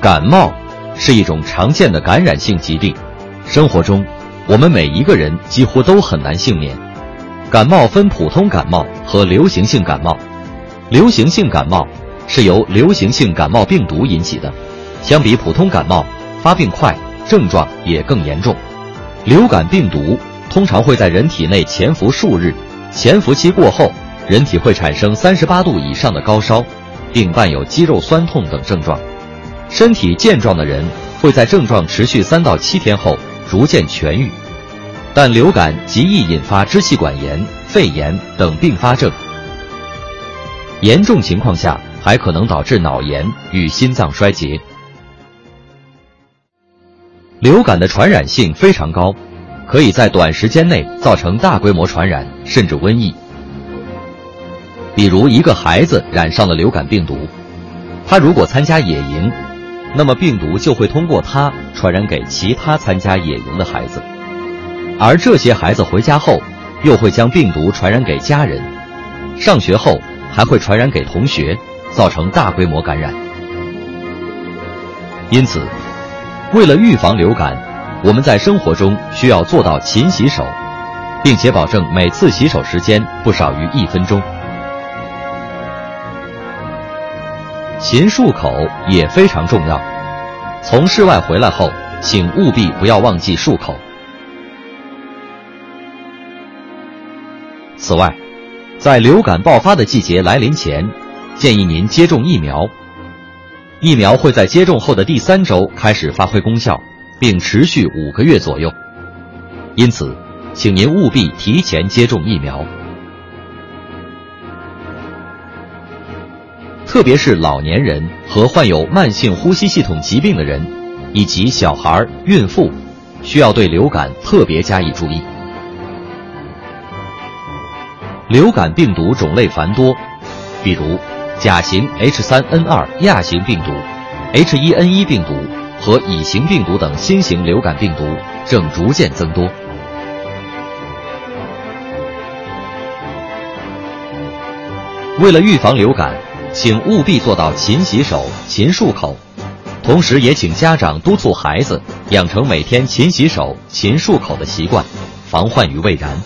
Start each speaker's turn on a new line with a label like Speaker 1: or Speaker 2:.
Speaker 1: 感冒是一种常见的感染性疾病，生活中我们每一个人几乎都很难幸免。感冒分普通感冒和流行性感冒，流行性感冒是由流行性感冒病毒引起的，相比普通感冒发病快，症状也更严重。流感病毒通常会在人体内潜伏数日，潜伏期过后，人体会产生三十八度以上的高烧，并伴有肌肉酸痛等症状。身体健壮的人会在症状持续三到七天后逐渐痊愈，但流感极易引发支气管炎、肺炎等并发症，严重情况下还可能导致脑炎与心脏衰竭。流感的传染性非常高，可以在短时间内造成大规模传染，甚至瘟疫。比如，一个孩子染上了流感病毒，他如果参加野营。那么病毒就会通过他传染给其他参加野营的孩子，而这些孩子回家后，又会将病毒传染给家人，上学后还会传染给同学，造成大规模感染。因此，为了预防流感，我们在生活中需要做到勤洗手，并且保证每次洗手时间不少于一分钟。勤漱口也非常重要。从室外回来后，请务必不要忘记漱口。此外，在流感爆发的季节来临前，建议您接种疫苗。疫苗会在接种后的第三周开始发挥功效，并持续五个月左右。因此，请您务必提前接种疫苗。特别是老年人和患有慢性呼吸系统疾病的人，以及小孩、孕妇，需要对流感特别加以注意。流感病毒种类繁多，比如甲型 H3N2 亚型病毒、H1N1 病毒和乙型病毒等新型流感病毒正逐渐增多。为了预防流感。请务必做到勤洗手、勤漱口，同时也请家长督促孩子养成每天勤洗手、勤漱口的习惯，防患于未然。